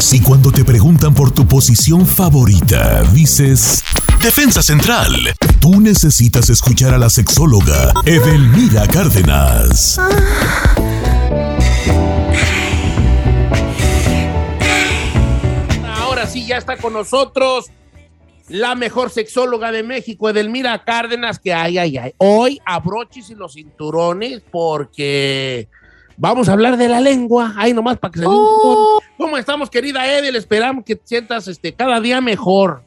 Si cuando te preguntan por tu posición favorita, dices Defensa Central, tú necesitas escuchar a la sexóloga Edelmira Cárdenas. Ahora sí, ya está con nosotros la mejor sexóloga de México, Edelmira Cárdenas, que ay, ay, ay. Hoy abroches y los cinturones porque vamos a hablar de la lengua. Ahí nomás para que se Oh. ¿Cómo estamos, querida Edel? Esperamos que te sientas este, cada día mejor.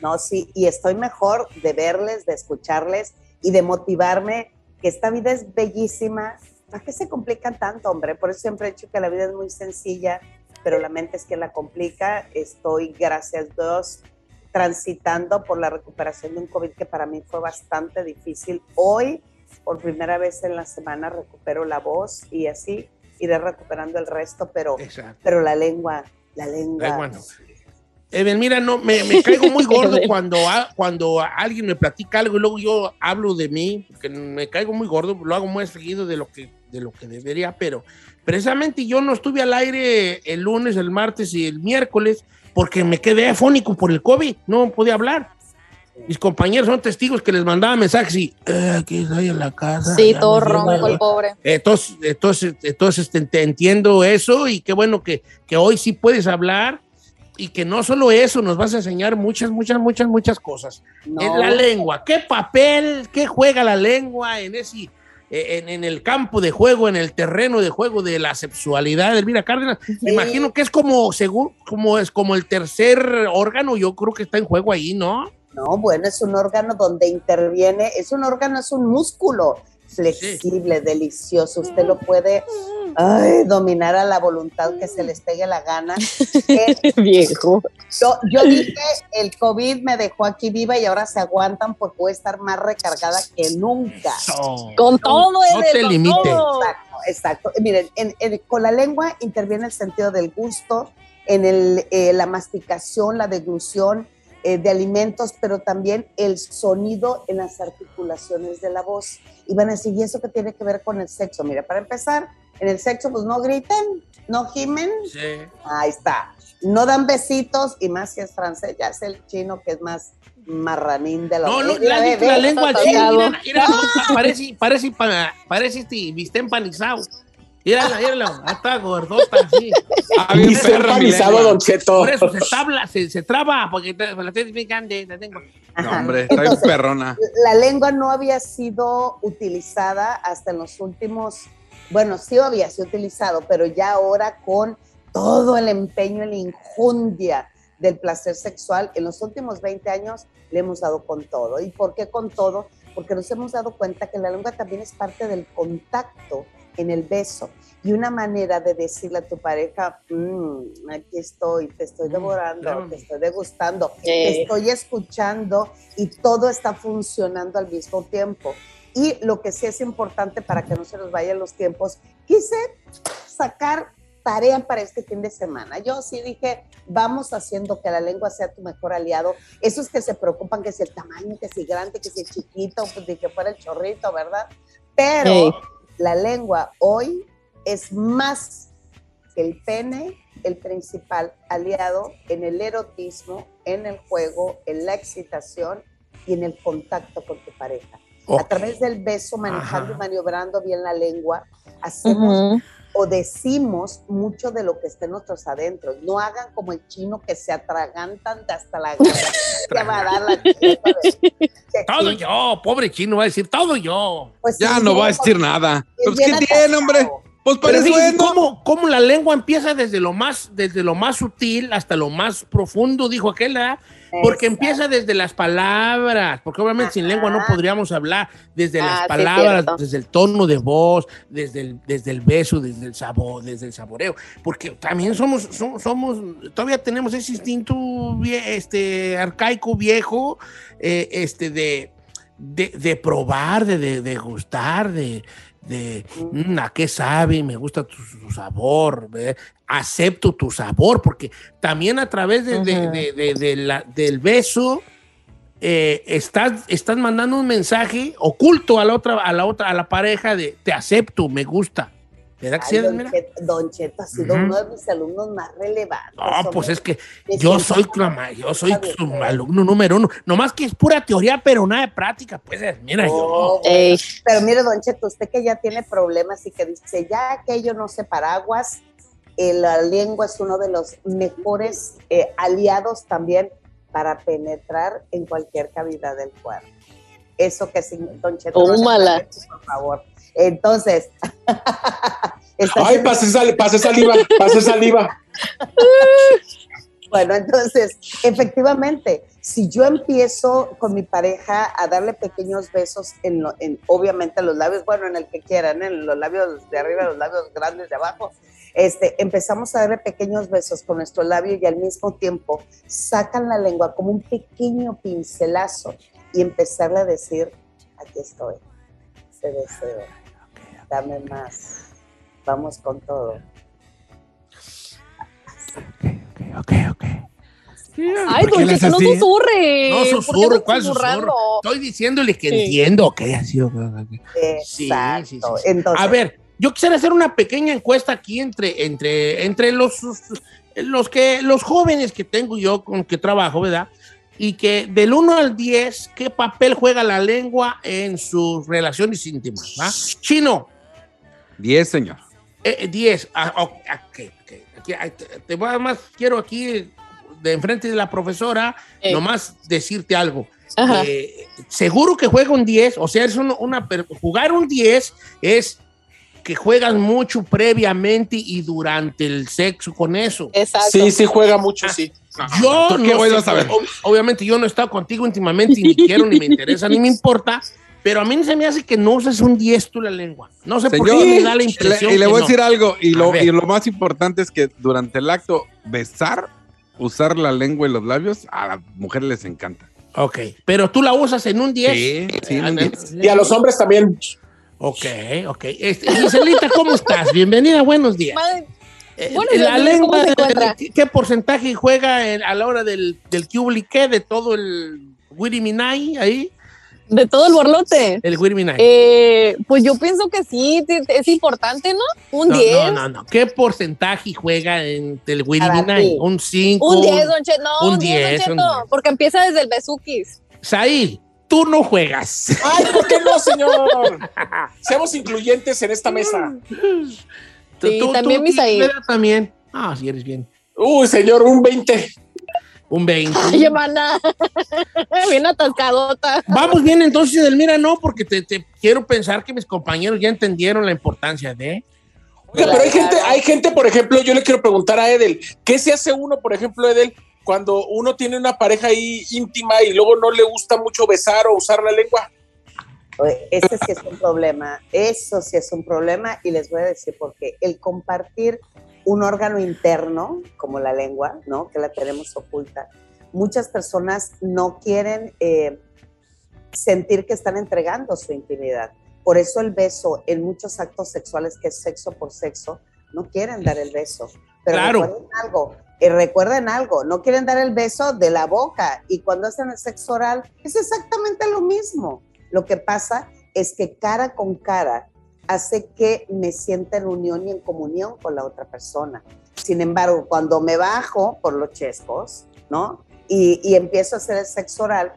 No, sí, y estoy mejor de verles, de escucharles y de motivarme que esta vida es bellísima. ¿Para qué se complican tanto, hombre? Por eso siempre he dicho que la vida es muy sencilla, pero la mente es que la complica. Estoy, gracias a Dios, transitando por la recuperación de un COVID que para mí fue bastante difícil. Hoy, por primera vez en la semana, recupero la voz y así iré recuperando el resto, pero, Exacto. pero la lengua, la lengua. Ay, bueno. Edelmira, no, me, me caigo muy gordo cuando, a- cuando alguien me platica algo y luego yo hablo de mí, porque me caigo muy gordo, lo hago muy seguido de lo que, de lo que debería, pero precisamente yo no estuve al aire el lunes, el martes y el miércoles porque me quedé afónico por el COVID, no podía hablar. Mis compañeros son testigos que les mandaba mensajes y "Eh, aquí estoy en la casa. Sí, todo me ronco algo". el pobre. Entonces, entonces, entonces te, te entiendo eso y qué bueno que, que hoy sí puedes hablar y que no solo eso, nos vas a enseñar muchas, muchas, muchas, muchas cosas. No. En la lengua, ¿qué papel, qué juega la lengua en ese... En, en el campo de juego, en el terreno de juego de la sexualidad de Elvira Cárdenas, me Sí. imagino que es como, según, como es como el tercer órgano, yo creo que está en juego ahí, ¿no? No, bueno, es un órgano donde interviene, es un órgano, es un músculo flexible, delicioso. Usted lo puede ay, dominar a la voluntad que se les pegue la gana. Viejo. yo, yo dije, el COVID me dejó aquí viva y ahora se aguantan porque voy a estar más recargada que nunca. Con todo, no Edel, te con limites. todo. Exacto, exacto. Miren, en- en- con la lengua interviene el sentido del gusto, en el, eh, la masticación, la deglución eh, de alimentos, pero también el sonido en las articulaciones de la voz. Y van a decir, ¿y eso qué tiene que ver con el sexo? Mira, para empezar, en el sexo, pues no griten, no gimen, Sí. ahí está. No dan besitos, y más si es francés, ya es el chino que es más marranín de la No, no, la, lengua tallado. mira, parece, parece, pa- parece este bistec empanizado. Mírala, mírala, está gordota, así. Ah, bien perra. Don Cheto. Por eso se tabla, se, se traba, porque te- la tienes bien grande, la tengo. No, hombre, está bien perrona. la lengua no había sido utilizada hasta en los últimos, bueno, sí había sido utilizado, pero ya ahora con todo el empeño la injundia del placer sexual, en los últimos 20 años le hemos dado con todo. ¿Y por qué con todo? Porque nos hemos dado cuenta que la lengua también es parte del contacto en el beso y una manera de decirle a tu pareja, "Mm, aquí estoy, te estoy Mm, devorando, llévame". te estoy degustando, Sí. te estoy escuchando y todo está funcionando al mismo tiempo. Y lo que sí es importante para que no se nos vayan los tiempos, quise sacar tarea para este fin de semana. Yo sí dije, vamos haciendo que la lengua sea tu mejor aliado. Esos que se preocupan que si el tamaño, que si grande, que si chiquito, pues que fuera el chorrito, ¿verdad? Pero. La lengua hoy es más que el pene, el principal aliado en el erotismo, en el juego, en la excitación y en el contacto con tu pareja. A través del beso, manejando Ajá. y maniobrando bien la lengua, hacemos. O decimos mucho de lo que está en nuestros adentros. No hagan como el chino que se atragantan de hasta la garganta. Va a dar la de- Todo yo, pobre chino, va a decir todo yo. pues, Ya sí, no va a decir nada. Pues, ¿qué tiene, hombre? Pues para Pero eso es, ¿no? cómo, cómo la lengua empieza desde lo más, desde lo más sutil hasta lo más profundo, dijo aquel, ¿verdad? Porque Exacto. empieza desde las palabras, porque obviamente sin lengua no podríamos hablar, desde Ah, las sí, palabras, desde el tono de voz, desde el, desde el beso, desde el sabor, desde el saboreo, porque también somos, somos, somos todavía tenemos ese instinto vie- este, arcaico, viejo, eh, este, de, de, de probar, de, de, de gustar, de, de "Mm, a qué sabe, me gusta tu, tu sabor, acepto tu sabor, porque también a través de, la- del beso eh, estás, estás mandando un mensaje oculto a la otra, a la otra, a la pareja de te acepto, me gusta. ¿Verdad que Ay, sí, don, Edelmira? Cheto, don Cheto ha sido uno de mis alumnos más relevantes. No, pues es que yo soy, clama- yo soy su alumno número uno. Nomás que es pura teoría, pero nada de práctica. Pues mira, yo. Oh, Ey, Pero mire, don Cheto, usted que ya tiene problemas y que dice, ya aquello no sé paraguas, eh, la lengua es uno de los mejores eh, aliados también para penetrar en cualquier cavidad del cuerpo. Eso que sí, don Cheto, Tómala. por favor. Entonces, Ay, pase, sal- pase saliva, pase saliva. Bueno, entonces, efectivamente, si yo empiezo con mi pareja a darle pequeños besos en, lo- en obviamente los labios, bueno, en el que quieran, en los labios de arriba, los labios grandes de abajo, este, empezamos a darle pequeños besos con nuestro labio y al mismo tiempo sacan la lengua como un pequeño pincelazo y empezarle a decir, aquí estoy, ese deseo, dame más, vamos con todo. Ok, ok. Ay, ¿Por qué don Cheto, no susurre. No ¿Por qué susurro, ¿cuál susurro? Estoy diciéndole que Sí. entiendo que ha sido. Sí, Exacto. sí, sí, sí. Entonces, A ver, yo quisiera hacer una pequeña encuesta aquí entre, entre, entre los, los, que, los jóvenes que tengo yo con que trabajo, ¿verdad? Y que del 1 al 10, ¿qué papel juega la lengua en sus relaciones íntimas? ¿va? Chino, 10, señor. eh, eh, 10. Ah, ok, ok, ok. Aquí, ah, te, voy a más, quiero aquí, de enfrente de la profesora, Eh. nomás decirte algo. Eh, seguro que juega un 10, o sea, es un- una, per- jugar un 10 es que juegas mucho previamente y durante el sexo con eso. Exacto. Sí, sí, juega mucho, sí. Yo ¿Tú qué no voy sé, a saber? ob- obviamente yo no he estado contigo íntimamente, ni quiero, ni me interesa, ni me importa, pero a mí se me hace que no uses un 10 tú la lengua. No sé por Señor, qué me da la le- impresión y le voy a decir algo, y lo, y lo más importante es que durante el acto, besar, usar la lengua y los labios, a las mujeres les encanta. Ok, pero tú la usas en un 10. Sí, sí, en un 10. Y a los hombres también. Ok, ok. Este, Giselita, ¿cómo estás? Bienvenida, buenos días. Madre, Eh, Buenos la días, ¿cómo lengua? ¿qué, qué porcentaje juega en- a la hora del, del de todo el Wiriminay ahí? De todo el borlote. El Wiriminay. Eh, pues yo pienso que sí, es importante, ¿no? Un no, 10. no, no, no. ¿Qué porcentaje juega en el ti. Un 5. Un 10, Don Cheto. No, un un 10, 10, Don Cheto. 10. Porque empieza desde el Besuquis. Said, tú no juegas. Ay, ¿por qué no, señor? Seamos incluyentes en esta mesa. Sí, tú- también tú mi Said. también. Ah, sí, eres bien. Uy, señor, un 20. Un 20. Ay, hermana. Bien atascadota. Vamos bien entonces, Delmira, no, porque te, te quiero pensar que mis compañeros ya entendieron la importancia de... Oiga, pero hay gente, hay gente, por ejemplo, yo le quiero preguntar a Edel, ¿qué se hace uno, por ejemplo, Edel, cuando uno tiene una pareja ahí íntima y luego no le gusta mucho besar o usar la lengua? Oye, Ese sí es un problema, eso sí es un problema y les voy a decir por qué. El compartir un órgano interno, como la lengua, ¿no? Que la tenemos oculta, muchas personas no quieren eh, sentir que están entregando su intimidad. Por eso el beso en muchos actos sexuales, que es sexo por sexo, no quieren dar el beso. Pero Claro. recuerden algo, eh, recuerden algo, no quieren dar el beso de la boca y cuando hacen el sexo oral es exactamente lo mismo. Lo que pasa es que cara con cara hace que me sienta en unión y en comunión con la otra persona. Sin embargo, cuando me bajo por los chescos, ¿no? Y, y empiezo a hacer el sexo oral,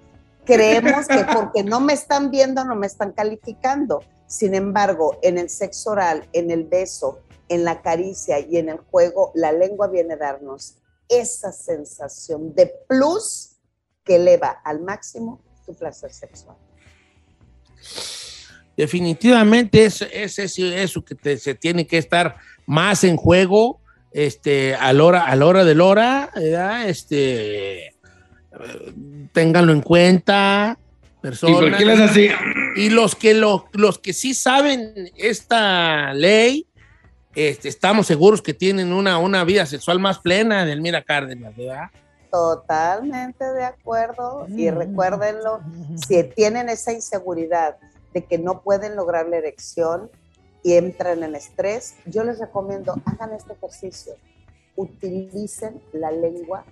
creemos que porque no me están viendo, no me están calificando. Sin embargo, en el sexo oral, en el beso, en la caricia y en el juego, la lengua viene a darnos esa sensación de plus que eleva al máximo tu placer sexual. Definitivamente es, es, es eso que te- se tiene que estar más en juego este, a la hora, a la hora del hora, ¿verdad? Este, eh, ténganlo en cuenta, personas. así? Y los que, lo- los que sí saben esta ley, este, estamos seguros que tienen una, una vida sexual más plena, Delmira Cárdenas, ¿verdad? Totalmente de acuerdo. Y Mm. recuérdenlo, si tienen esa inseguridad que no pueden lograr la erección y entran en estrés, yo les recomiendo, hagan este ejercicio. Utilicen la lengua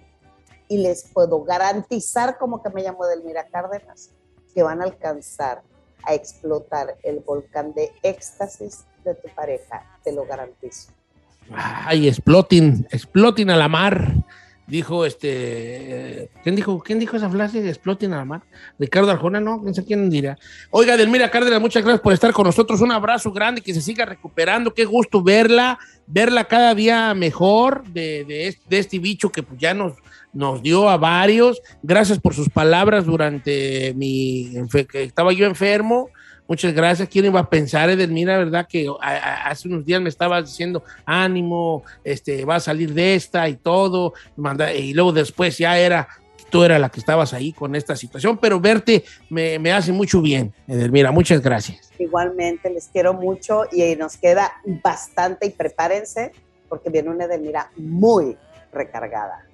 y les puedo garantizar, como que me llamo Delmira Cárdenas, que van a alcanzar a explotar el volcán de éxtasis de tu pareja, te lo garantizo. Ay, explotin, explotin a la mar. Dijo este. ¿Quién dijo, quién dijo esa frase? Explotin a la mar. Ricardo Arjona, no, no sé quién dirá. Oiga, Delmira Cárdenas, muchas gracias por estar con nosotros. Un abrazo grande, que se siga recuperando. Qué gusto verla, verla cada día mejor de, de este, de este bicho que pues, ya nos, nos dio a varios. Gracias por sus palabras durante mi. que estaba yo enfermo. Muchas gracias. ¿Quién iba a pensar, Edelmira, verdad? Que a- a- hace unos días me estabas diciendo, ánimo, este, va a salir de esta y todo. Manda- y luego después ya era, tú eras la que estabas ahí con esta situación, pero verte me, me hace mucho bien, Edelmira. Muchas gracias. Igualmente, les quiero mucho y nos queda bastante y prepárense porque viene una Edelmira muy recargada.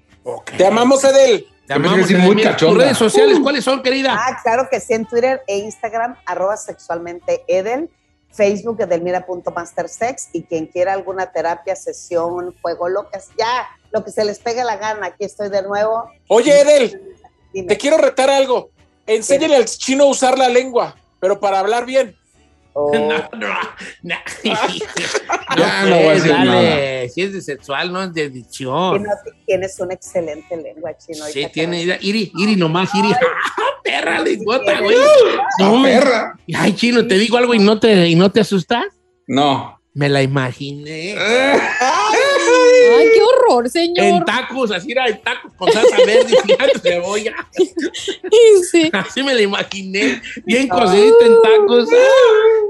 Te amamos, Edel. Te amamos, muy. Tus redes sociales, ¿cuáles son, querida? Ah, claro que sí, en Twitter e Instagram, arroba sexualmente Edel, Facebook edelmira.mastersex y quien quiera alguna terapia, sesión, juego, lo que ya, lo que se les pegue la gana, aquí estoy de nuevo. Oye, Edel, Dime. te quiero retar algo. Enséñale al chino a usar la lengua, pero para hablar bien. Oh, No, no, no. Ya No, no voy a pues, decir dale. Si es de sexual, no es de adicción. Tienes una excelente lengua, chino. Sí, tiene, Iri, Iri nomás, Iri. ¡Ah, perra lengüota, güey! No, No, perra. Ay, chino, te digo algo y no te, y no te asustas. No. Me la imaginé. Ay, qué horror, En señor. tacos, así era, en tacos con salsa verde y cebolla. Sí. Así me la imaginé, bien cocidita en tacos.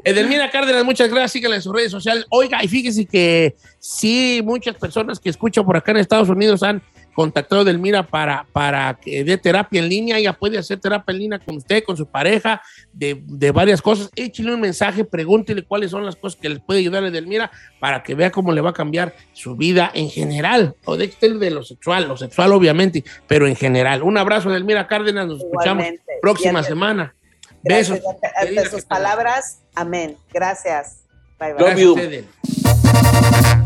Edelmira Cárdenas, muchas gracias. Síganla en sus redes sociales. Oiga, y fíjese que sí, muchas personas que escuchan por acá en Estados Unidos han contactado a Edelmira para, para que dé terapia en línea. Ella puede hacer terapia en línea con usted, con su pareja, de, de varias cosas. Échale un mensaje, pregúntele cuáles son las cosas que les puede ayudar a Edelmira para que vea cómo le va a cambiar su vida en general. O de, de lo sexual, lo sexual obviamente, pero en general. Un abrazo, Edelmira Cárdenas. Nos escuchamos próxima semana. Gracias, Besos. querida, sus palabras, amén. Gracias. Bye, bye. Gracias,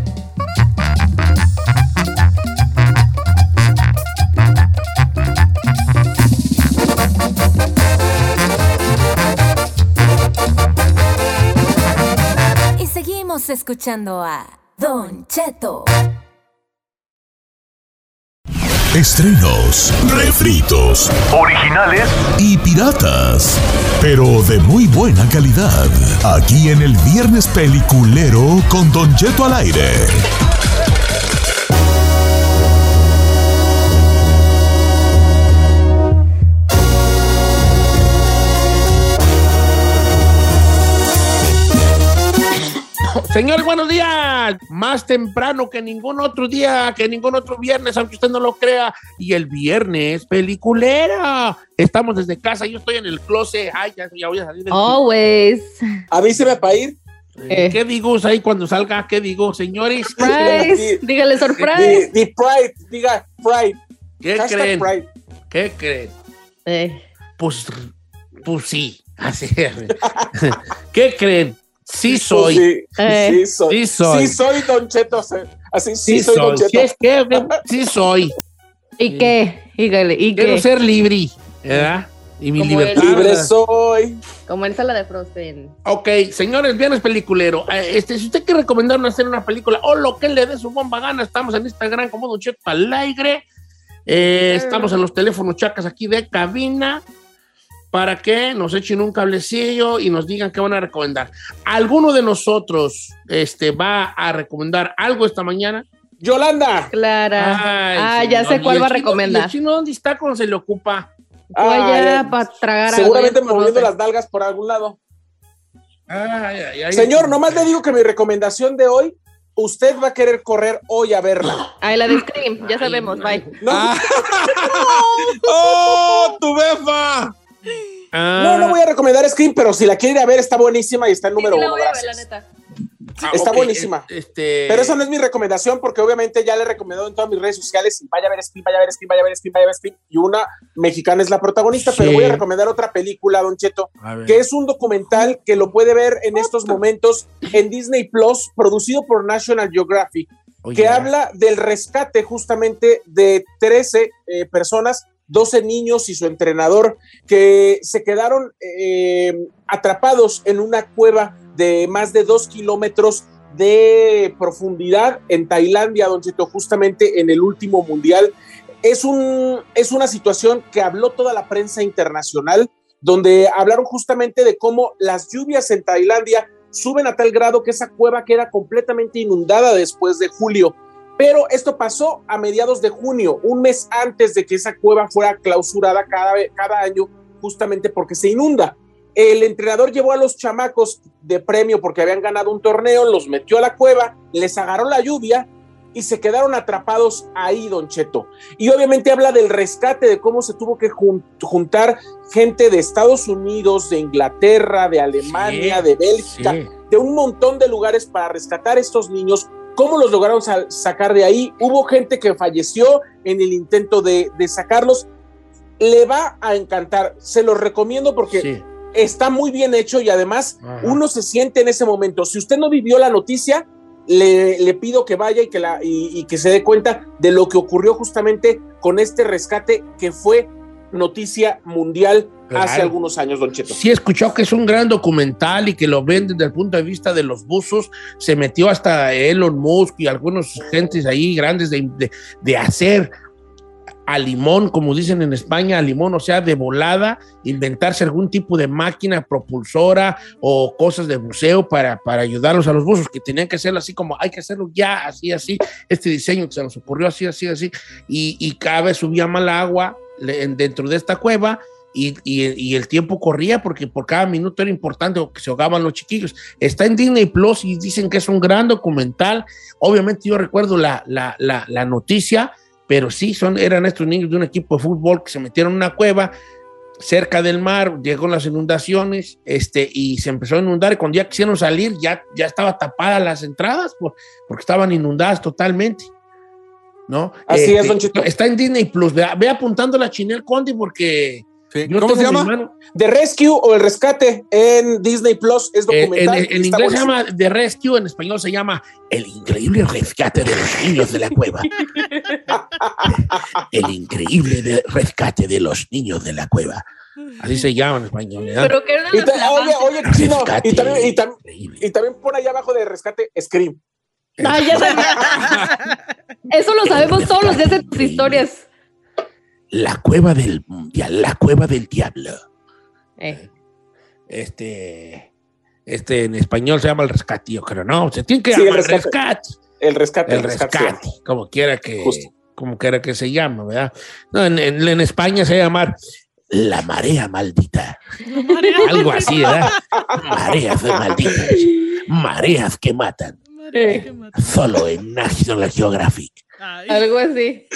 seguimos escuchando a Don Cheto. Estrenos, refritos Originales y piratas, pero de muy buena calidad. Aquí en el Viernes Peliculero con Don Cheto al aire. Señores, buenos días. Más temprano que ningún otro día, que ningún otro viernes, aunque usted no lo crea. Y el viernes, peliculera. Estamos desde casa. Yo estoy en el closet. Ay, ya, ya voy a salir del Always. Avíseme para ir. Eh, ¿Qué digo ahí cuando salga? ¿Qué digo, señores? Surprise. Dígale surprise. di Pride, diga Pride. ¿Qué Hashtag creen? Pride. ¿Qué creen? Eh, Pues, pues sí. Así. ¿Qué creen? Sí soy. Sí, Eh. sí soy. Sí soy. Sí soy Don Cheto. sí. Así sí, Sí soy, Don soy. Cheto. ¿Qué es que? Sí soy. ¿Y qué? Dígale, ¿y Quiero qué? ser libre. ¿Verdad? Y mi Como libertad. él. Libre soy. Como el sala de Frozen. Ok, señores, viernes peliculero. Eh, Este, si usted quiere recomendarnos hacer una película o lo que le dé su bomba gana, estamos en Instagram como Don Cheto al aire. Eh, estamos en los teléfonos chacas aquí de cabina para que nos echen un cablecillo y nos digan qué van a recomendar. ¿Alguno de nosotros este, va a recomendar algo esta mañana? Yolanda. Clara. Ay, ah, ya sé cuál ¿Y el va a recomendar. ¿Y el chino dónde está cuando se le ocupa? Ay, para tragar algo, Seguramente ya moviendo conoce. las nalgas por algún lado. Ay, ay, ay. Señor, nomás le digo que mi recomendación de hoy, usted va a querer correr hoy a verla. Ay, la de Scream, ya sabemos, bye. No, Ah. ¡Oh, tu befa! Ah, no, no voy a recomendar Scream, pero si la quiere ir a ver, está buenísima y está en número Sí, la uno. voy a ver, la gracias. neta. ah, está buenísima. Este, Pero esa no es mi recomendación porque obviamente ya le he recomendado en todas mis redes sociales y vaya a ver Scream, vaya a ver Scream, vaya a ver Scream, vaya a ver Scream. Y una mexicana es la protagonista, pero voy a recomendar otra película, Don Cheto, A ver. que es un documental que lo puede ver en estos momentos en Disney Plus, producido por National Geographic, que habla del rescate justamente de 13 eh, personas 12 niños y su entrenador que se quedaron eh, atrapados en una cueva de más de dos kilómetros de profundidad en Tailandia, don Cheto, justamente en el último mundial. Es, un, es una situación que habló toda la prensa internacional, donde hablaron justamente de cómo las lluvias en Tailandia suben a tal grado que esa cueva queda completamente inundada después de julio. Pero esto pasó a mediados de junio, un mes antes de que esa cueva fuera clausurada cada, cada año, justamente porque se inunda. El entrenador llevó a los chamacos de premio porque habían ganado un torneo, los metió a la cueva, les agarró la lluvia y se quedaron atrapados ahí, Don Cheto. Y obviamente habla del rescate, de cómo se tuvo que juntar gente de Estados Unidos, de Inglaterra, de Alemania, de Bélgica, de un montón de lugares para rescatar a estos niños. ¿Cómo los lograron sacar de ahí? Hubo gente que falleció en el intento de, sacarlos. Le va a encantar, se los recomiendo porque está muy bien hecho y además uno se siente en ese momento. Si usted no vivió la noticia, le, pido que vaya y que, la, y, que se dé cuenta de lo que ocurrió justamente con este rescate que fue noticia mundial hace algunos años, Don Cheto. Sí, escuchó que es un gran documental y que lo ven desde el punto de vista de los buzos. Se metió hasta Elon Musk y algunos gentes ahí grandes de, de hacer a limón, como dicen en España, a limón, o sea, de volada, inventarse algún tipo de máquina propulsora o cosas de museo para, para ayudarlos a los buzos, que tenían que hacerlo así como hay que hacerlo ya, así, así, este diseño que se nos ocurrió así, así, así, y, y cada vez subía mal agua dentro de esta cueva. Y, y, el tiempo corría porque por cada minuto era importante que se ahogaban los chiquillos. Está en Disney Plus y dicen que es un gran documental. Obviamente yo recuerdo la, la, la, la noticia, pero sí son, eran estos niños de un equipo de fútbol que se metieron en una cueva cerca del mar, llegó las inundaciones, este, y se empezó a inundar, y cuando ya quisieron salir, ya, ya estaba tapadas las entradas, por, porque estaban inundadas totalmente. ¿No? Así es, Don este, Está en Disney Plus. Ve, ve apuntando la Chinel Conde porque ¿Cómo se llama? The Rescue o El Rescate en Disney Plus es documental. En, inglés se llama The Rescue, en español se llama El increíble rescate de los niños de la cueva. El increíble rescate de los niños de la cueva. Así se llama en español. Pero que y oye, oye, chino, y también, y, también, y también pone allá abajo de rescate Scream. Ay, ya Eso lo sabemos todos los días de tus historias la cueva del mundial, la cueva del diablo. Eh. Este, este en español se llama el rescate, yo creo, no, se tiene que llamar el rescate. El rescate. El rescate, como quiera que, como quiera que se llame, ¿verdad? No, en, en, España se llama la marea maldita. Algo así, ¿verdad? Mareas malditas. Mareas que matan. Solo en National Geographic. Algo así.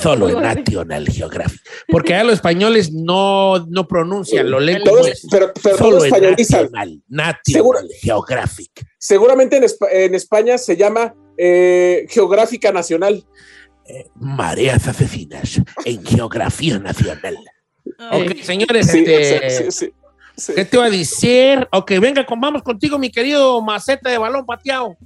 Solo en National Geographic. Porque a los españoles no, no pronuncian, lo leen pero, pero Solo en National, National Geographic. Seguramente en, en, España se llama eh, Geográfica Nacional. Eh, mareas asesinas en Geografía Nacional. Ok, señores, este, ¿qué te va a decir? Ok, venga, vamos contigo, mi querido maceta de balón pateado.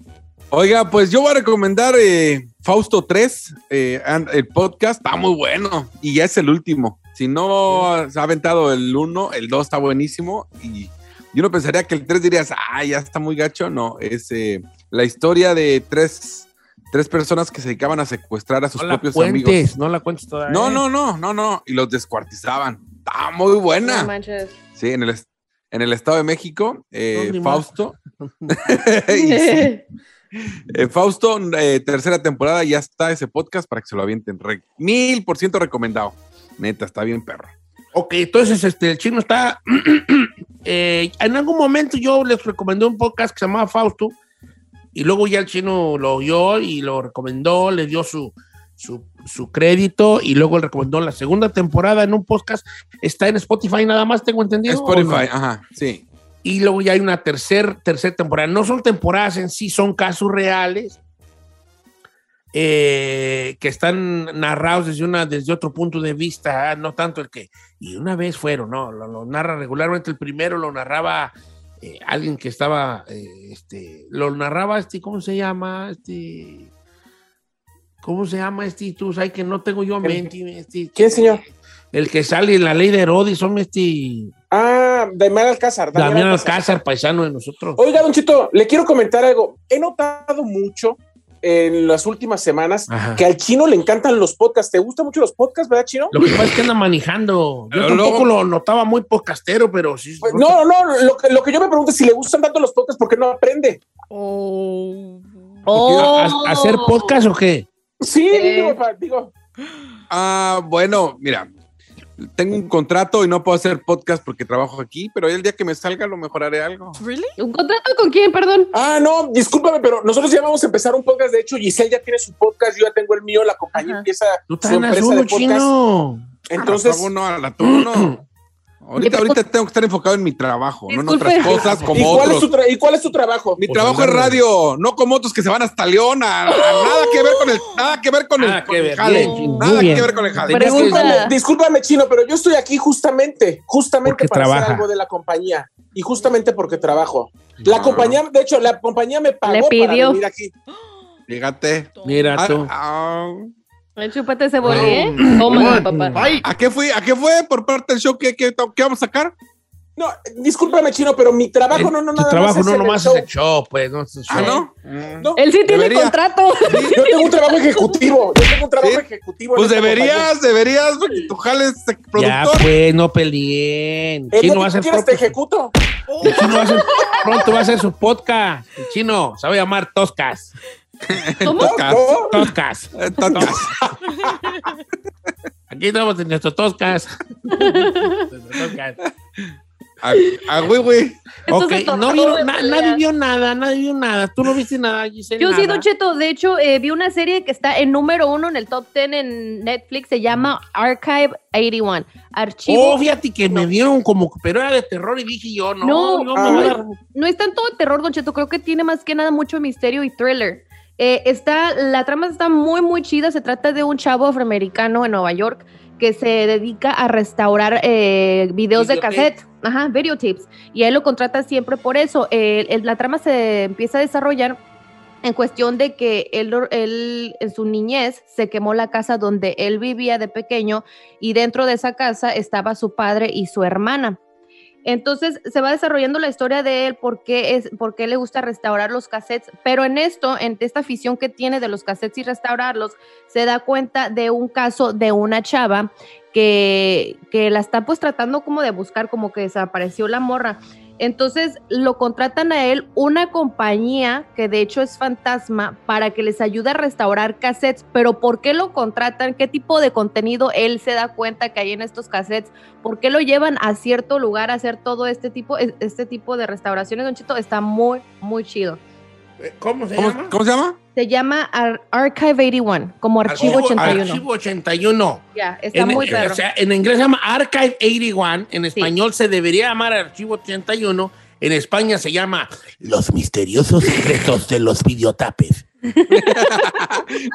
Oiga, pues yo voy a recomendar eh, Fausto 3, eh, el podcast está muy bueno y ya es el último. Si no se ha aventado el 1, el 2 está buenísimo y yo no pensaría que el 3 dirías, ah, ya está muy gacho. No, es eh, la historia de tres, tres personas que se dedicaban a secuestrar a sus propios amigos. No la cuentes todavía. No, no, no, no, no. Y los descuartizaban. Está muy buena. No manches. Sí, en el, en el Estado de México, Fausto. Eh, Fausto, eh, tercera temporada, ya está ese podcast para que se lo avienten. mil por ciento recomendado. Neta, está bien perro. Ok, entonces este, el chino está. Eh, en algún momento yo les recomendé un podcast que se llamaba Fausto y luego ya el chino lo oyó y lo recomendó, le dio su, su, su, crédito y luego le recomendó la segunda temporada en un podcast. Está en Spotify nada más, tengo entendido. Spotify, ajá, sí y luego ya hay una tercera tercer temporada. No son temporadas en sí, son casos reales eh, que están narrados desde, una, desde otro punto de vista, ah, no tanto el que, y una vez fueron, no, lo, narra regularmente el primero, lo narraba eh, alguien que estaba, eh, este, lo narraba este, ¿cómo se llama? Este, ¿cómo se llama este? Tú sabes que no tengo yo mente. Este, ¿Quién, señor? El que sale en la ley de Herodes, son este Ah, Damián Alcázar. Damián Alcázar, paisano de nosotros. Oiga, Don Chito, le quiero comentar algo. He notado mucho en las últimas semanas Ajá. que al chino le encantan los podcasts. ¿Te gustan mucho los podcasts, verdad, chino? Lo que pasa es que anda manejando. Yo Pero tampoco luego- lo notaba muy podcastero, pero sí. Pues, no, no, lo que, lo que yo me pregunto es si le gustan tanto los podcasts, ¿por qué no aprende? Oh. ¿A- a- ¿Hacer podcast o qué? Sí, Eh. digo, digo, Ah, bueno, mira, tengo un contrato y no puedo hacer podcast porque trabajo aquí, pero el día que me salga lo mejoraré algo. ¿Really? ¿Un contrato con quién, perdón? Ah, no, discúlpame, pero nosotros ya vamos a empezar un podcast. De hecho, Giselle ya tiene su podcast, yo ya tengo el mío, la compañía Ajá. empieza Tú su empresa uno, de podcast. chino. Entonces, A la uno, a la tú no. Ahorita, ahorita tengo que estar enfocado en mi trabajo, no en otras cosas ¿y como cuál, es otros. tu tra- ¿y cuál es tu trabajo? Mi Pues trabajo es radio, no como otros que se van hasta León, a, a nada que ver con el, nada que ver con Nada el, que con el ver, jale, bien, nada bien. que ver con el jale. Discúlpame, discúlpame, chino, pero yo estoy aquí justamente, justamente Porque para hacer trabaja. algo de la compañía y justamente porque trabajo. La compañía, de hecho, la compañía me pagó Le para pidió. venir aquí. Fíjate. Mira Ah, tú. ah, El chupete se volvió, ¿eh? Mm. Toma, papá. ¿A qué fue? ¿A qué fue por parte del show? ¿Qué, qué, qué vamos a sacar? No, discúlpame, chino, pero mi trabajo no, no, tu nada trabajo más no el nomás show. es el show, pues. No, es el Ah, show. ¿no? No, Él sí tiene Debería. contrato. yo tengo un trabajo ejecutivo. Yo tengo un trabajo Sí. ejecutivo. en Pues esta deberías, deberías, porque tu jale es Ya, productor. pues, no peleen. Chino va a tú quieras, te ejecuto. el chino va a hacer- pronto va a hacer su podcast. El chino se va a llamar Toscas. ¿Cómo? No, Toscas. Eh. Aquí estamos en nuestros Toscas. Nuestros Toscas. A, a güey, güey. Esto Ok, se tornó no vio, na- nadie vio nada, nadie vio nada. Tú no viste nada, Giselle. Yo sí? Don Cheto. De hecho, eh, vi una serie que está en número uno en el top 10 en Netflix. Se llama Archive 81. Archivo. Oh, fíjate que me dieron como, pero era de terror y dije yo, no, No, yo ah. me voy a dar- No es tanto de terror, Don Cheto. Creo que tiene más que nada mucho misterio y thriller. Eh, está, la trama está muy, muy chida. Se trata de un chavo afroamericano en Nueva York que se dedica a restaurar eh, videos de cassette. Ajá, videotapes. Y él lo contrata siempre por eso. Eh, la trama se empieza a desarrollar en cuestión de que él, él en su niñez se quemó la casa donde él vivía de pequeño y dentro de esa casa estaba su padre y su hermana. Entonces se va desarrollando la historia de él, por qué, es, por qué le gusta restaurar los cassettes, pero en esto, en esta afición que tiene de los cassettes y restaurarlos, se da cuenta de un caso de una chava que, que la está pues tratando como de buscar, como que desapareció la morra. Entonces lo contratan a él una compañía que de hecho es fantasma para que les ayude a restaurar cassettes, pero ¿por qué lo contratan? ¿Qué tipo de contenido él se da cuenta que hay en estos cassettes? ¿Por qué lo llevan a cierto lugar a hacer todo este tipo, es- este tipo de restauraciones? Don Chito, está muy, muy chido. Eh, ¿Cómo se ¿Cómo, llama? cómo se llama? Se llama Ar- Archive 81, como Archivo 81. Archivo 81. Ya, está En, muy eh, perro. o sea, en inglés se llama Archive 81, en español se debería llamar Archivo 81, en España se llama Los misteriosos secretos de los videotapes.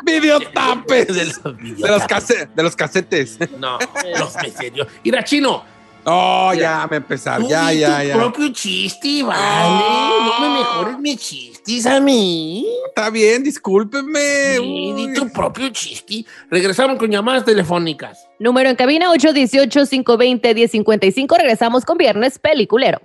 Videotapes. De los De los, videotapes. de los casetes. No, los misterios. Mira, chino, Oh, ya me empezar. tú Ya, ya, tu ya. propio chiste, vale. Ah. No me mejores mis chistes a mí. Está bien, discúlpeme. Sí, di tu propio chiste. Regresamos con llamadas telefónicas. Número en cabina 818-520-1055. Regresamos con Viernes Peliculero.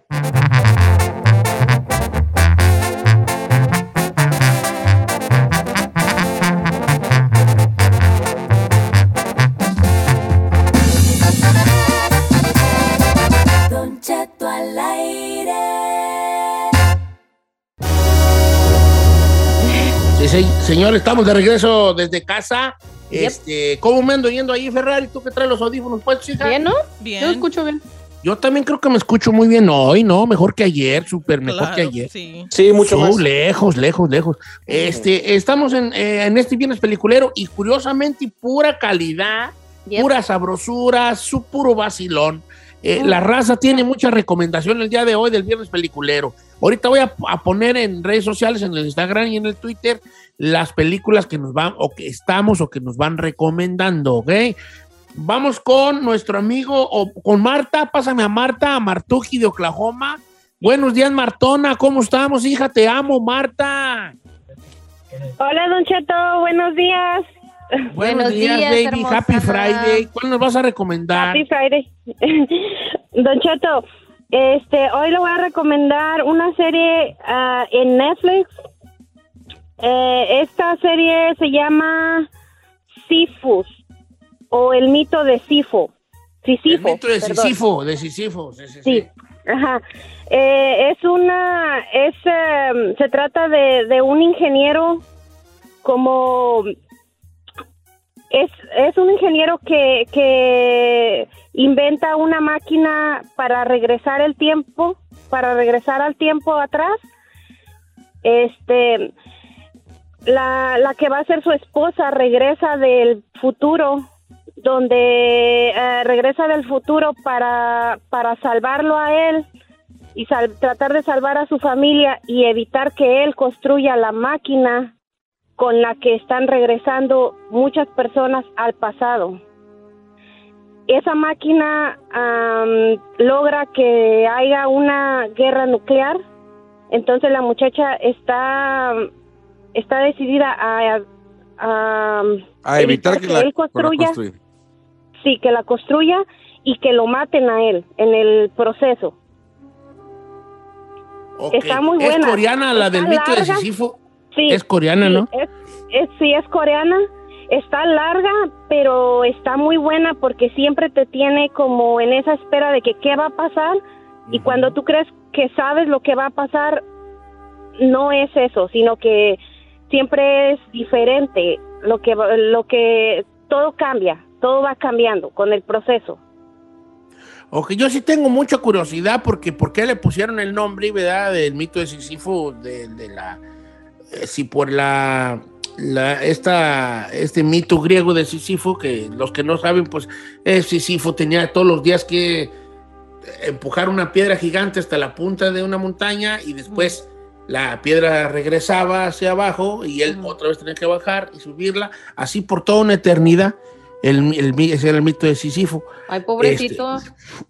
Sí, señor, estamos de regreso desde casa. Yep. Este, ¿Cómo me ando yendo ahí, Ferrari? ¿Tú que traes los audífonos puestos, hija? ¿Bien, no? Bien. Yo escucho bien. Yo también creo que me escucho muy bien hoy, ¿no? Mejor que ayer, súper mejor Claro, que ayer. Sí. Sí, mucho Oh, más. lejos, lejos, lejos. Este, estamos en, eh, en este viernes peliculero y curiosamente pura calidad, Yep. pura sabrosura, su puro vacilón. Eh, La raza tiene mucha recomendación el día de hoy del viernes peliculero. Ahorita voy a, a poner en redes sociales, en el Instagram y en el Twitter, las películas que nos van, o que estamos, o que nos van recomendando, ¿ok? Vamos con nuestro amigo, o con Marta, pásame a Marta, a Martuji de Oklahoma. Buenos días, Martona, ¿cómo estamos, hija? Te amo, Marta. Hola, Don Cheto, buenos días. Buenos, Buenos días, días, hermosa. Happy Friday. ¿Cuál nos vas a recomendar? Happy Friday. Don Cheto, este, hoy le voy a recomendar una serie ah, en Netflix. Eh, esta serie se llama Sifus o el mito de Sifo. El Sisifo, mito de. Sísifo, de Sísifo. Sí, sí, sí. Sí, ajá. Eh, es una, es, eh, se trata de, de un ingeniero como, es, es un ingeniero que, que inventa una máquina para regresar el tiempo, para regresar al tiempo atrás. Este, la, la que va a ser su esposa regresa del futuro donde eh, regresa del futuro para, para salvarlo a él y sal- tratar de salvar a su familia y evitar que él construya la máquina con la que están regresando muchas personas al pasado. Esa máquina logra que haya una guerra nuclear, entonces la muchacha está, está decidida a, a- A evitar que la, él construya, sí, que la construya y que lo maten a él en el proceso. Está muy Es buena. coreana la Está del mito de larga. Sí, Es coreana, sí, ¿no? Es, es- sí, es coreana. Está larga, pero está muy buena porque siempre te tiene como en esa espera de que qué va a pasar y cuando tú crees que sabes lo que va a pasar, no es eso, sino que siempre es diferente. Lo que, lo que todo cambia, todo va cambiando con el proceso. Ok, yo sí tengo mucha curiosidad porque por qué le pusieron el nombre, ¿verdad? Del mito de Sísifo, de, de la... eh, si por la... la- esta, este mito griego de Sísifo, que los que no saben, pues eh, Sísifo tenía todos los días que empujar una piedra gigante hasta la punta de una montaña y después la piedra regresaba hacia abajo y él otra vez tenía que bajar y subirla, así por toda una eternidad. El, el, ese era el mito de Sísifo. Ay, pobrecito.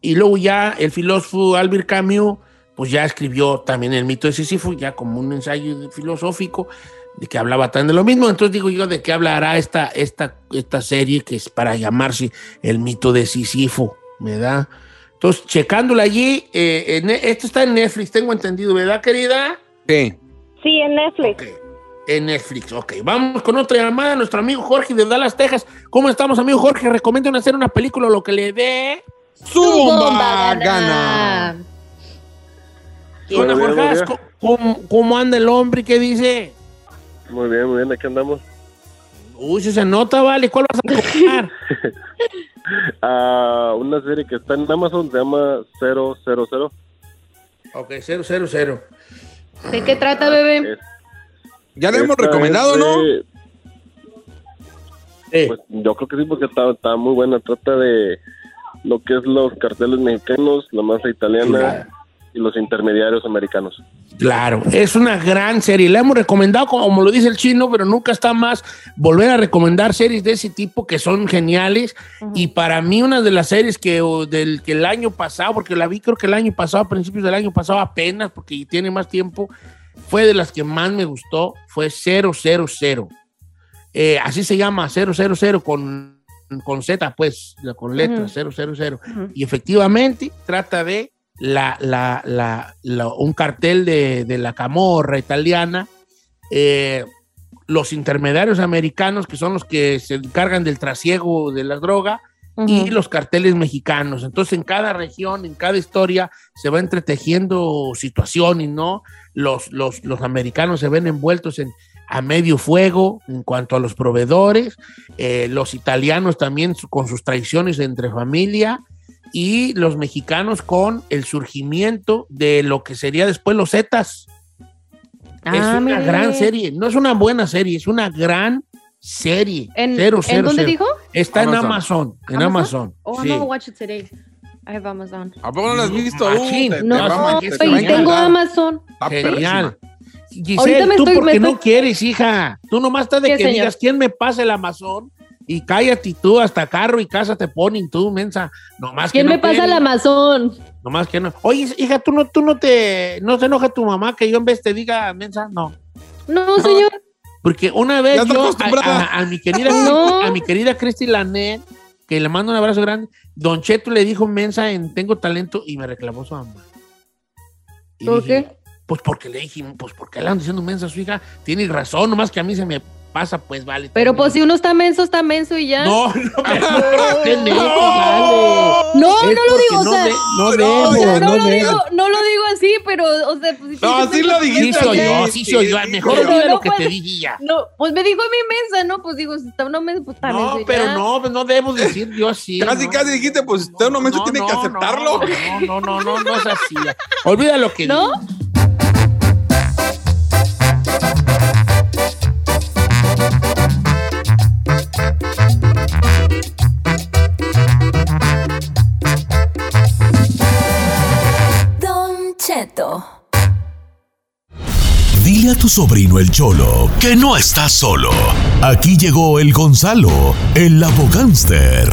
Y luego ya el filósofo Albert Camus, pues ya escribió también el mito de Sísifo, ya como un ensayo filosófico, de que hablaba tan de lo mismo. Entonces digo yo, ¿de qué hablará esta, esta, esta serie que es para llamarse el mito de Sísifo? ¿Verdad? Entonces, checándola allí, eh, en- esto está en Netflix, tengo entendido, ¿verdad, querida? Sí. Sí, en Netflix. En Netflix, ok. Vamos con otra llamada, nuestro amigo Jorge de Dallas, Texas. ¿Cómo estamos, amigo Jorge? Recomiendan hacer una película, lo que le dé. ¡Su bomba gana! ¿Qué onda, Muy bien, Jorge? ¿Cómo, anda el hombre? ¿Qué dice? Muy bien, muy bien, aquí andamos. Uy, si se nota, vale. ¿Cuál vas a recomendar? Ah, una serie que está en Amazon se llama 000. ok, 000. ¿De qué trata, bebé? Ya le hemos recomendado, ¿no? Eh, Pues yo creo que sí, porque está, está muy buena. Trata de lo que es los carteles mexicanos, la masa italiana. Y los intermediarios americanos. Claro, es una gran serie. La hemos recomendado, como lo dice el chino, pero nunca está más volver a recomendar series de ese tipo que son geniales. Y para mí, una de las series que, del, que el año pasado, porque la vi creo que el año pasado, a principios del año pasado apenas, porque tiene más tiempo, fue de las que más me gustó, fue 000. Eh, así se llama, 000 con, con Z, pues, con letras, 000. Y efectivamente trata de la, la- la- la- un cartel de, de la camorra italiana, eh, los intermediarios americanos, que son los que se encargan del trasiego de la droga, y los carteles mexicanos. Entonces, en cada región, en cada historia, se va entretejiendo situaciones, ¿no? Los, los, los americanos se ven envueltos en, a medio fuego en cuanto a los proveedores, eh, los italianos también con sus traiciones entre familia y los mexicanos con el surgimiento de lo que sería después los Zetas. es Ah, una mire. gran serie, no es una buena serie, es una gran serie. ¿En, Cero, ¿en cero, dónde cero. dijo? Está en Amazon. Amazon, en Amazon. Oh, sí. I'm gonna watch it today. I have Amazon. ¿A poco no lo has visto? Machín. Uh, te- te No, va a- te- te y tengo. Amazon. Está Genial. Giselle, Ahorita me tú estoy- porque me no estoy- quieres, hija. Tú nomás estás de ¿Qué, que señor? digas quién me pasa el Amazon y cállate y tú hasta carro y casa te ponen tú, mensa. Nomás que ¿Quién no me pasa quieres. el Amazon? Nomás que no. Oye, hija, tú no, tú no te, no se enoja tu mamá que yo en vez te diga mensa, no. No, señor. Porque una vez yo a, acostumbrada. a- a mi querida No. a mi querida Cristi Lanet, que le mando un abrazo grande, Don Cheto le dijo mensa en Tengo talento y me reclamó su mamá. Y ¿Por dije, qué? Pues porque le dije, pues porque le andan diciendo mensa a su hija. Tiene razón, nomás que a mí se me pasa, pues vale. Pero pues si uno está menso, está menso y ya. No, no, pero no. No, Es no lo digo, no o sea, de- no o debo, sea, no, no lo digo, no lo digo así, pero, o sea, pues, No, sí lo dijiste, Sí soy Sí, yo, sí, sí soy yo. Mejor olvida no lo que te puede- dije ya. No, pues me dijo a mi mensa, ¿no? Pues digo, si está uno menso, pues está menso No, pero ya. no, pues no debo decir yo así. Casi, no. casi dijiste, pues usted no menso tiene que aceptarlo. No, no, no, no, no es así. Olvida lo que ¿No? Tu sobrino el Cholo que no está solo. Aquí llegó el Gonzalo, el abogánster.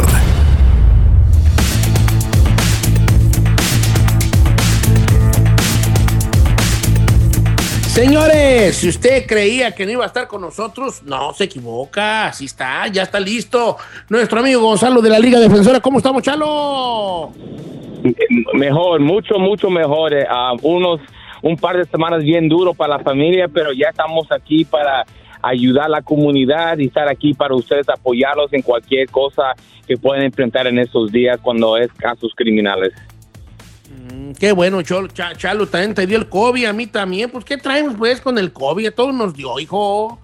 Señores, si usted creía que no iba a estar con nosotros, no se equivoca. Así está, ya está listo. Nuestro amigo Gonzalo de la Liga Defensora. ¿Cómo estamos, Chalo? Mejor, mucho, mucho mejor. eh, ah, unos, un par de semanas bien duro para la familia, pero ya estamos aquí para ayudar a la comunidad y estar aquí para ustedes, apoyarlos en cualquier cosa que puedan enfrentar en estos días cuando es casos criminales. Mm, Qué bueno, Cholo. Cha- Chalo, también te dio el COVID, a mí también. Pues, ¿qué traemos, pues, con el COVID? A todos nos dio, hijo.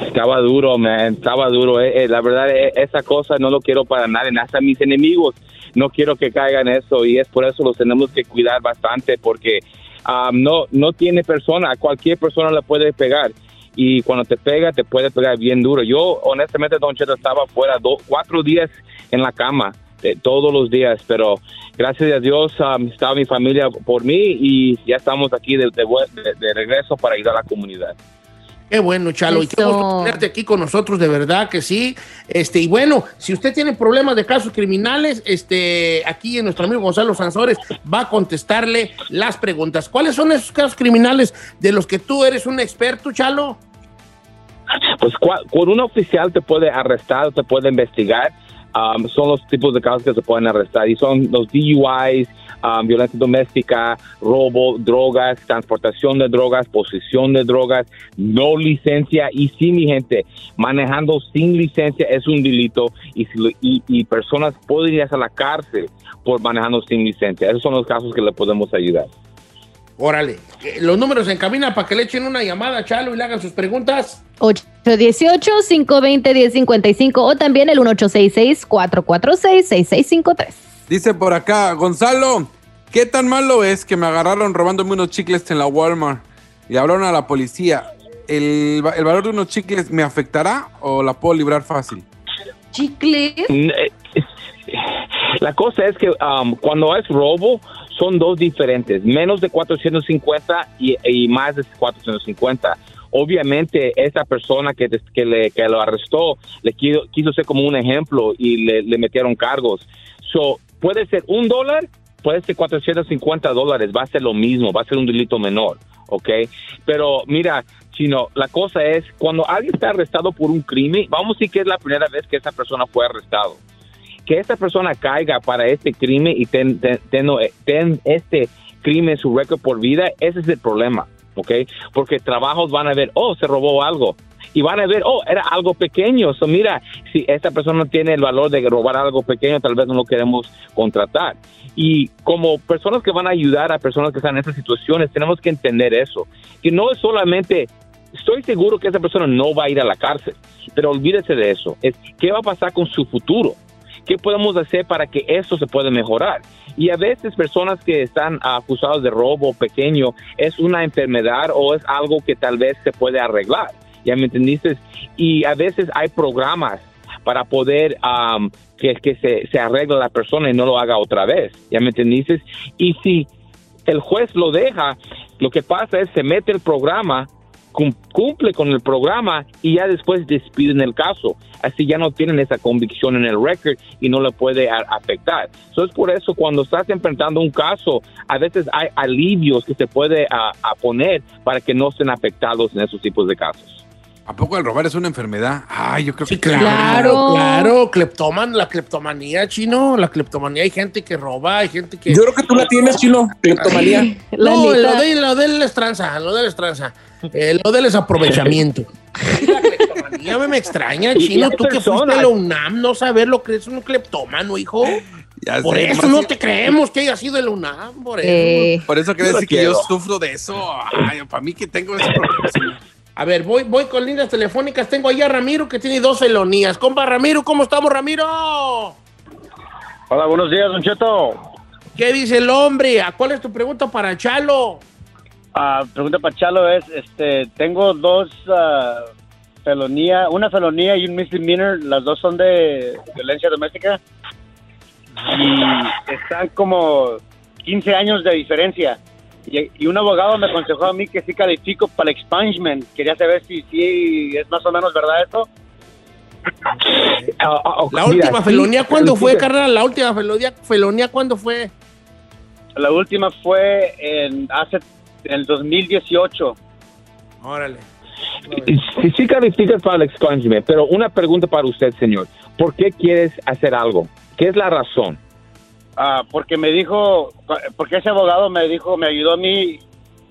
Estaba duro, man, estaba duro. eh, eh, la verdad, eh, esa cosa no lo quiero para nadie, hasta mis enemigos no quiero que caigan eso y es por eso los tenemos que cuidar bastante porque ah, no, no tiene persona, a cualquier persona le puede pegar y cuando te pega, te puede pegar bien duro. Yo, honestamente, Don Cheto, estaba fuera do- cuatro días en la cama. eh, todos los días, pero gracias a Dios ah, estaba mi familia por mí y ya estamos aquí de, de- de regreso para ayudar a la comunidad. Qué bueno, Chalo. Y qué gusto tenerte aquí con nosotros, de verdad que sí. Este, y bueno, si usted tiene problemas de casos criminales, este, aquí en nuestro amigo Gonzalo Sansores va a contestarle las preguntas. ¿Cuáles son esos casos criminales de los que tú eres un experto, Chalo? Pues cua- cuando un oficial te puede arrestar, te puede investigar, um, son los tipos de casos que se pueden arrestar y son los DUIs, um, violencia doméstica, robo, drogas, transportación de drogas, posesión de drogas, no licencia y sí, mi gente, manejando sin licencia es un delito y, si lo- y, y personas pueden ir a la cárcel por manejando sin licencia. Esos son los casos que le podemos ayudar. Órale. Eh, Los números en cabina para que le echen una llamada a Chalo y le hagan sus preguntas. 818-520-1055 o también el 1866-446-6653. Dice por acá, Gonzalo, ¿qué tan malo es que me agarraron robándome unos chicles en la Walmart y hablaron a la policía? ¿El, va- el valor de unos chicles me afectará o la puedo librar fácil? ¿Chicles? La cosa es que um, cuando es robo, son dos diferentes, menos de 450 y, y más de 450. Obviamente, esta persona que, que, le, que lo arrestó le quiso, quiso ser como un ejemplo y le, le metieron cargos. So, puede ser un dólar, puede ser 450 dólares, va a ser lo mismo, va a ser un delito menor, ¿ok? Pero mira, Chino, la cosa es, cuando alguien está arrestado por un crimen, vamos a decir que es la primera vez que esa persona fue arrestado que esta persona caiga para este crimen y ten, ten- ten- ten este crimen en su récord por vida, ese es el problema, ¿ok? Porque trabajos van a ver, oh, se robó algo. Y van a ver, oh, era algo pequeño. So, mira, si esta persona tiene el valor de robar algo pequeño, tal vez no lo queremos contratar. Y como personas que van a ayudar a personas que están en estas situaciones, tenemos que entender eso. Que no es solamente estoy seguro que esa persona no va a ir a la cárcel, pero olvídese de eso. Es qué va a pasar con su futuro. ¿Qué podemos hacer para que eso se pueda mejorar? Y a veces personas que están acusadas de robo pequeño es una enfermedad o es algo que tal vez se puede arreglar. ¿Ya me entendiste? Y a veces hay programas para poder um, que, que se, se arregle la persona y no lo haga otra vez. ¿Ya me entendiste? Y si el juez lo deja, lo que pasa es se mete el programa, cum- cumple con el programa y ya después despiden el caso. Así ya no tienen esa convicción en el record y no le puede afectar. So, es por eso cuando estás enfrentando un caso, a veces hay alivios que se puede poner para que no estén afectados en esos tipos de casos. ¿A poco el robar es una enfermedad? Ay, yo creo Sí, que claro, Claro. claro, cleptoman, la cleptomanía, chino, la cleptomanía, hay gente que roba, hay gente que... Yo creo que tú la tienes, chino, cleptomanía. La no, lo de, lo de él es tranza, lo de él es tranza. Eh, lo de él es aprovechamiento. Sí, la cleptomanía me, me extraña, chino, tú que fuiste a la UNAM, no saber lo que es un cleptómano, hijo. Ya Por sé, eso no te creemos que haya sido el UNAM, por eso. Eh, Por eso quiere decir que yo sufro de eso. Ay, para mí que tengo ese problema. A ver, voy, voy con líneas telefónicas. Tengo ahí a Ramiro que tiene dos felonías. Compa Ramiro, ¿cómo estamos, Ramiro? Hola, buenos días, Don Cheto. ¿Qué dice el hombre? ¿A cuál es tu pregunta para Chalo? Ah, pregunta para Chalo es, este, tengo dos ah, felonía, una felonía y un misdemeanor, las dos son de violencia doméstica y están como 15 años de diferencia. Y, y un abogado me aconsejó a mí que sí califico para el expungement. Quería saber si, si es más o menos verdad eso. Ah, ah, La mira, última sí, felonía, ¿cuándo fue, carnal? La última felonía, felonía ¿cuándo fue? La última fue en hace en el 2018. Órale. Sí, sí calificas para el expungement, pero una pregunta para usted, señor. ¿Por qué quieres hacer algo? ¿Qué es la razón? Ah, porque me dijo, porque ese abogado me dijo, me ayudó a mí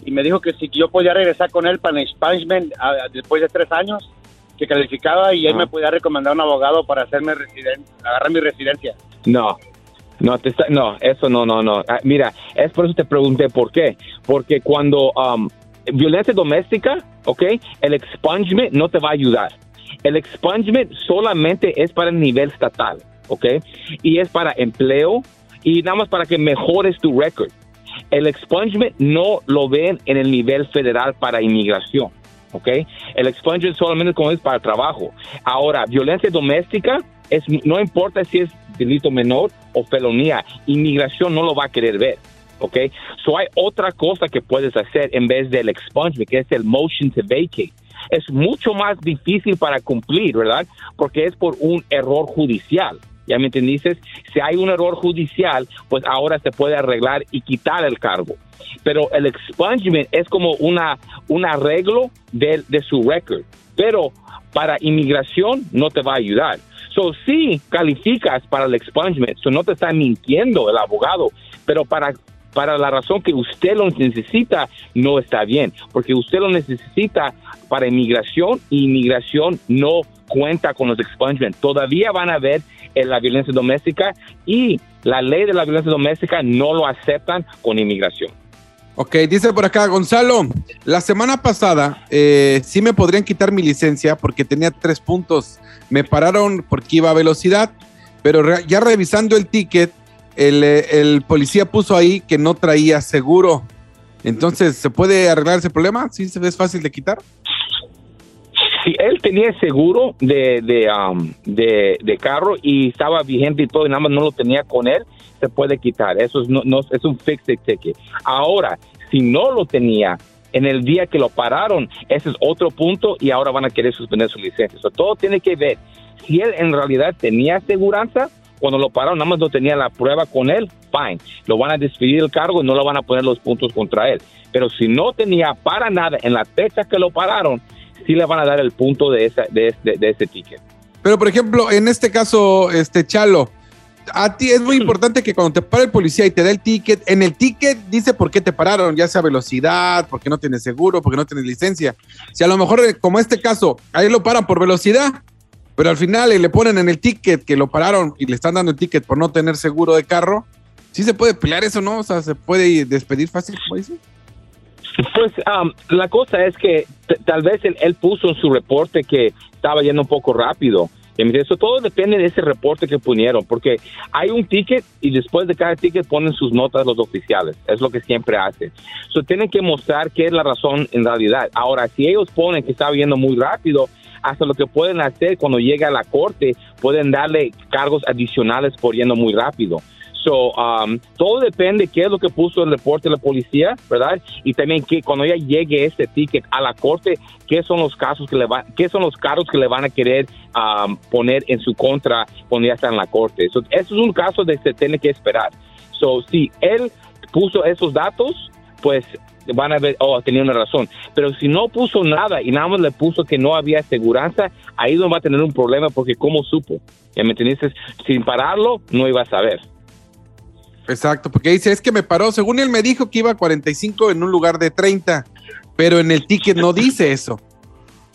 y me dijo que si yo podía regresar con él para el expungement ah, después de tres años que calificaba y él Ah. me podía recomendar un abogado para hacerme residen- agarrar mi residencia. No, no, te está- no, eso no, no, no. Ah, mira, es por eso te pregunté por qué. Porque cuando um, violencia doméstica, ¿ok? El expungement no te va a ayudar. El expungement solamente es para el nivel estatal, ¿ok? Y es para empleo y nada más para que mejores tu récord. El expungement no lo ven en el nivel federal para inmigración. ¿ok? El expungement solamente es para trabajo. Ahora, violencia doméstica, es, no importa si es delito menor o felonía, inmigración no lo va a querer ver. ¿ok? So hay otra cosa que puedes hacer en vez del expungement, que es el motion to vacate. Es mucho más difícil para cumplir, ¿verdad? Porque es por un error judicial. ¿Ya me entendiste? Si hay un error judicial, pues ahora se puede arreglar y quitar el cargo. Pero el expungement es como una, un arreglo de, de su record. Pero para inmigración no te va a ayudar. So, sí calificas para el expungement, so no te está mintiendo el abogado, pero para, para la razón que usted lo necesita, no está bien, porque usted lo necesita para inmigración y inmigración no cuenta con los expungement. Todavía van a ver en la violencia doméstica y la ley de la violencia doméstica no lo aceptan con inmigración. Ok, dice por acá Gonzalo, la semana pasada eh, sí me podrían quitar mi licencia porque tenía tres puntos. Me pararon porque iba a velocidad, pero ya revisando el ticket, el, eh, el policía puso ahí que no traía seguro. Entonces, ¿se puede arreglar ese problema? ¿Sí es fácil de quitar? Si él tenía seguro de, de, um, de, carro y estaba vigente y todo, y nada más no lo tenía con él, se puede quitar. Eso es, no, no- es un fixed ticket. Ahora, si no lo tenía en el día que lo pararon, ese es otro punto y ahora van a querer suspender su licencia. So, todo tiene que ver. Si él en realidad tenía aseguranza, cuando lo pararon, nada más no tenía la prueba con él, fine. Lo van a despedir el cargo y no le van a poner los puntos contra él. Pero si no tenía para nada en la fecha que lo pararon, sí le van a dar el punto de, esa, de, de- de ese ticket. Pero, por ejemplo, en este caso, este Chalo, a ti es muy importante que cuando te para el policía y te da el ticket, en el ticket dice por qué te pararon, ya sea velocidad, porque no tienes seguro, porque no tienes licencia. Si a lo mejor, eh, como este caso, ahí lo paran por velocidad, pero al final le ponen en el ticket que lo pararon y le están dando el ticket por no tener seguro de carro, sí se puede pelear eso, ¿no? O sea, se puede despedir fácil, como dice. Pues um, la cosa es que tal vez él, puso en su reporte que estaba yendo un poco rápido. Y Eso todo depende de ese reporte que pusieron, porque hay un ticket y después de cada ticket ponen sus notas los oficiales. Es lo que siempre hacen. So, tienen que mostrar qué es la razón en realidad. Ahora, si ellos ponen que estaba yendo muy rápido, hasta lo que pueden hacer cuando llega a la corte, pueden darle cargos adicionales por yendo muy rápido. So, um, todo depende qué es lo que puso el reporte de la policía, ¿verdad? Y también que cuando ya llegue este ticket a la corte, qué son los casos que le van, qué son los cargos que le van a querer um, poner en su contra cuando ya está en la corte. So, eso es un caso de que se tiene que esperar. So, si él puso esos datos, pues van a ver, oh, tenía una razón. Pero si no puso nada y nada más le puso que no había aseguranza, ahí no va a tener un problema porque ¿cómo supo? ¿Ya me entendiste? Sin pararlo, no iba a saber. Exacto, porque dice, es que me paró, según él me dijo que iba a 45 en un lugar de 30, pero en el ticket no dice eso.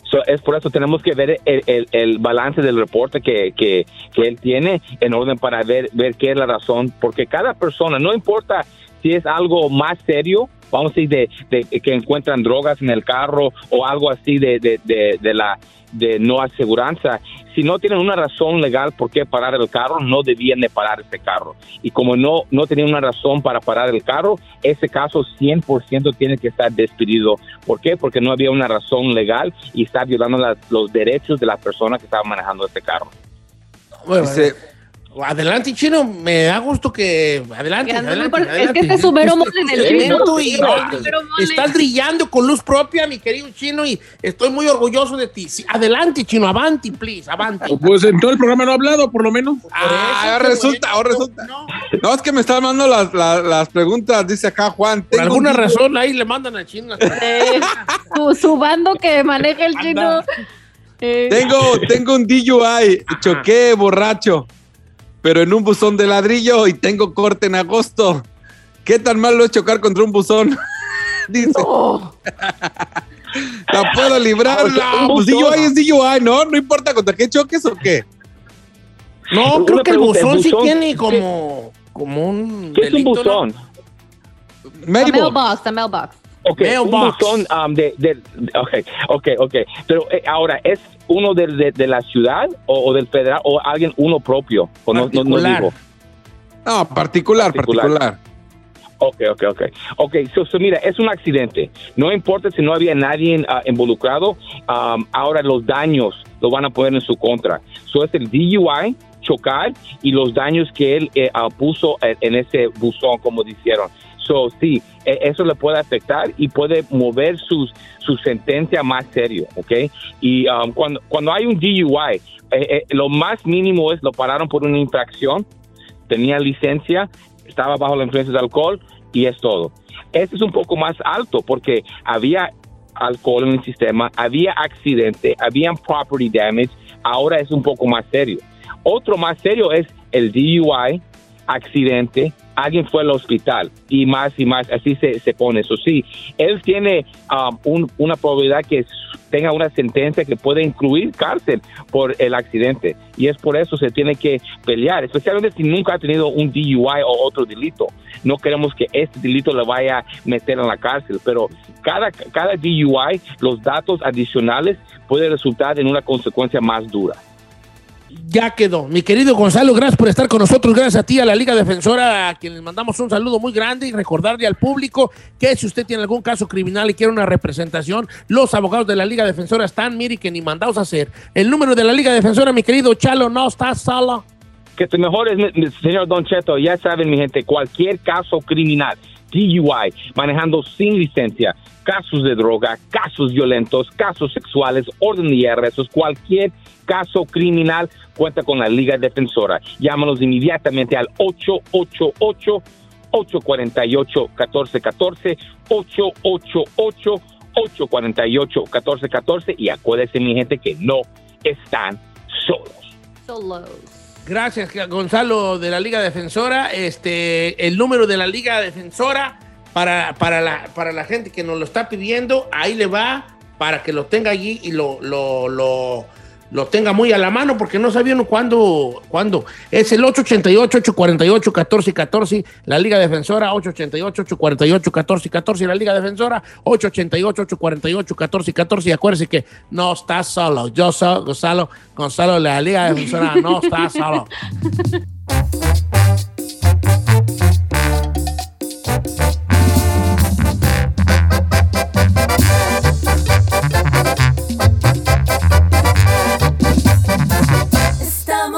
So, es por eso tenemos que ver el, el- el balance del reporte que, que, que él tiene en orden para ver, ver qué es la razón, porque cada persona, no importa si es algo más serio, vamos a decir, de, de que encuentran drogas en el carro o algo así de, de, de, de la de no aseguranza, si no tienen una razón legal por qué parar el carro, no debían de parar ese carro. Y como no, no tenían una razón para parar el carro, ese caso 100% tiene que estar despedido. ¿Por qué? Porque no había una razón legal y está violando las- los derechos de la persona que estaba manejando ese carro. Bueno, Dice- adelante, chino. Me da gusto que. Adelante, porque- es que este es su mero mole del chino. y- No. Estás brillando con luz propia, mi querido chino, y estoy muy orgulloso de ti. Sí, adelante, chino, avanti, please, avanti. Pues en todo el programa no ha hablado, por lo menos. Ah, ahora qué resulta, ahora resulta. No, No, es que me están mandando las, las, las preguntas, dice acá Juan. por tengo alguna un razón ahí le mandan al chino. Eh, su, su bando que maneja el chino. Eh, Tengo, tengo un DUI, choqué borracho, pero en un buzón de ladrillo y tengo corte en agosto. ¿Qué tan malo es chocar contra un buzón? Dice, no. ¿la puedo librar? O sea, No, pues. DUI es DUI, ¿no? No importa contra qué choques o qué. No, Una creo que el pregunta, ¿el buzón sí tiene como, como un. ¿Qué es un delito, ¿no? buzón? A Mailbox. mailbox, a mailbox. Ok, un buzón um, de, de, ok, ok, ok. Pero eh, ahora, ¿es uno de, de- de la ciudad o, o del federal o alguien uno propio? O no, no, no Particular. digo. No, particular, Particular. particular. Ok, ok, ok. Ok, so, so mira, es un accidente. No importa si no había nadie ah, involucrado, um, ahora los daños lo van a poner en su contra. So es el DUI, chocar, y los daños que él eh, ah, puso en, en ese buzón, como dijeron. So, sí, eh, eso le puede afectar y puede mover sus, su sentencia más serio, ¿ok? Y um, cuando, cuando hay un DUI, eh, eh, lo más mínimo es lo pararon por una infracción, tenía licencia, estaba bajo la influencia de alcohol y es todo. Este es un poco más alto porque había alcohol en el sistema, había accidente, había property damage, ahora es un poco más serio. Otro más serio es el DUI, accidente, alguien fue al hospital y más y más, así se, se pone. Eso sí, él tiene um, un- una probabilidad que tenga una sentencia que puede incluir cárcel por el accidente y es por eso se tiene que pelear, especialmente si nunca ha tenido un DUI o otro delito. No queremos que este delito le vaya a meter en la cárcel, pero cada, cada DUI, los datos adicionales puede resultar en una consecuencia más dura. Ya quedó. Mi querido Gonzalo, gracias por estar con nosotros. Gracias a ti, a la Liga Defensora, a quien les mandamos un saludo muy grande y recordarle al público que si usted tiene algún caso criminal y quiere una representación, los abogados de la Liga Defensora están, mire, que ni mandados a hacer. El número de la Liga Defensora, mi querido Chalo, no está solo. que te mejor es, mi- mi señor Don Cheto, ya saben, mi gente, cualquier caso criminal, DUI, manejando sin licencia, casos de droga, casos violentos, casos sexuales, orden de arrestos, cualquier caso criminal, cuenta con la Liga Defensora. Llámanos inmediatamente al 888 848 1414 888 848 1414 y acuérdense, mi gente, que no están solos. Solos. Gracias, Gonzalo, de la Liga Defensora. Este, el número de la Liga Defensora para, para, la, para la gente que nos lo está pidiendo, ahí le va para que lo tenga allí y lo, lo, lo, lo tenga muy a la mano, porque no sabían cuándo, cuándo. Es el 888-848-1414, la Liga Defensora, 888-848-1414, la Liga Defensora, 888-848-1414, y acuérdense que no está solo. Yo soy Gonzalo, Gonzalo la Liga Defensora, no está solo.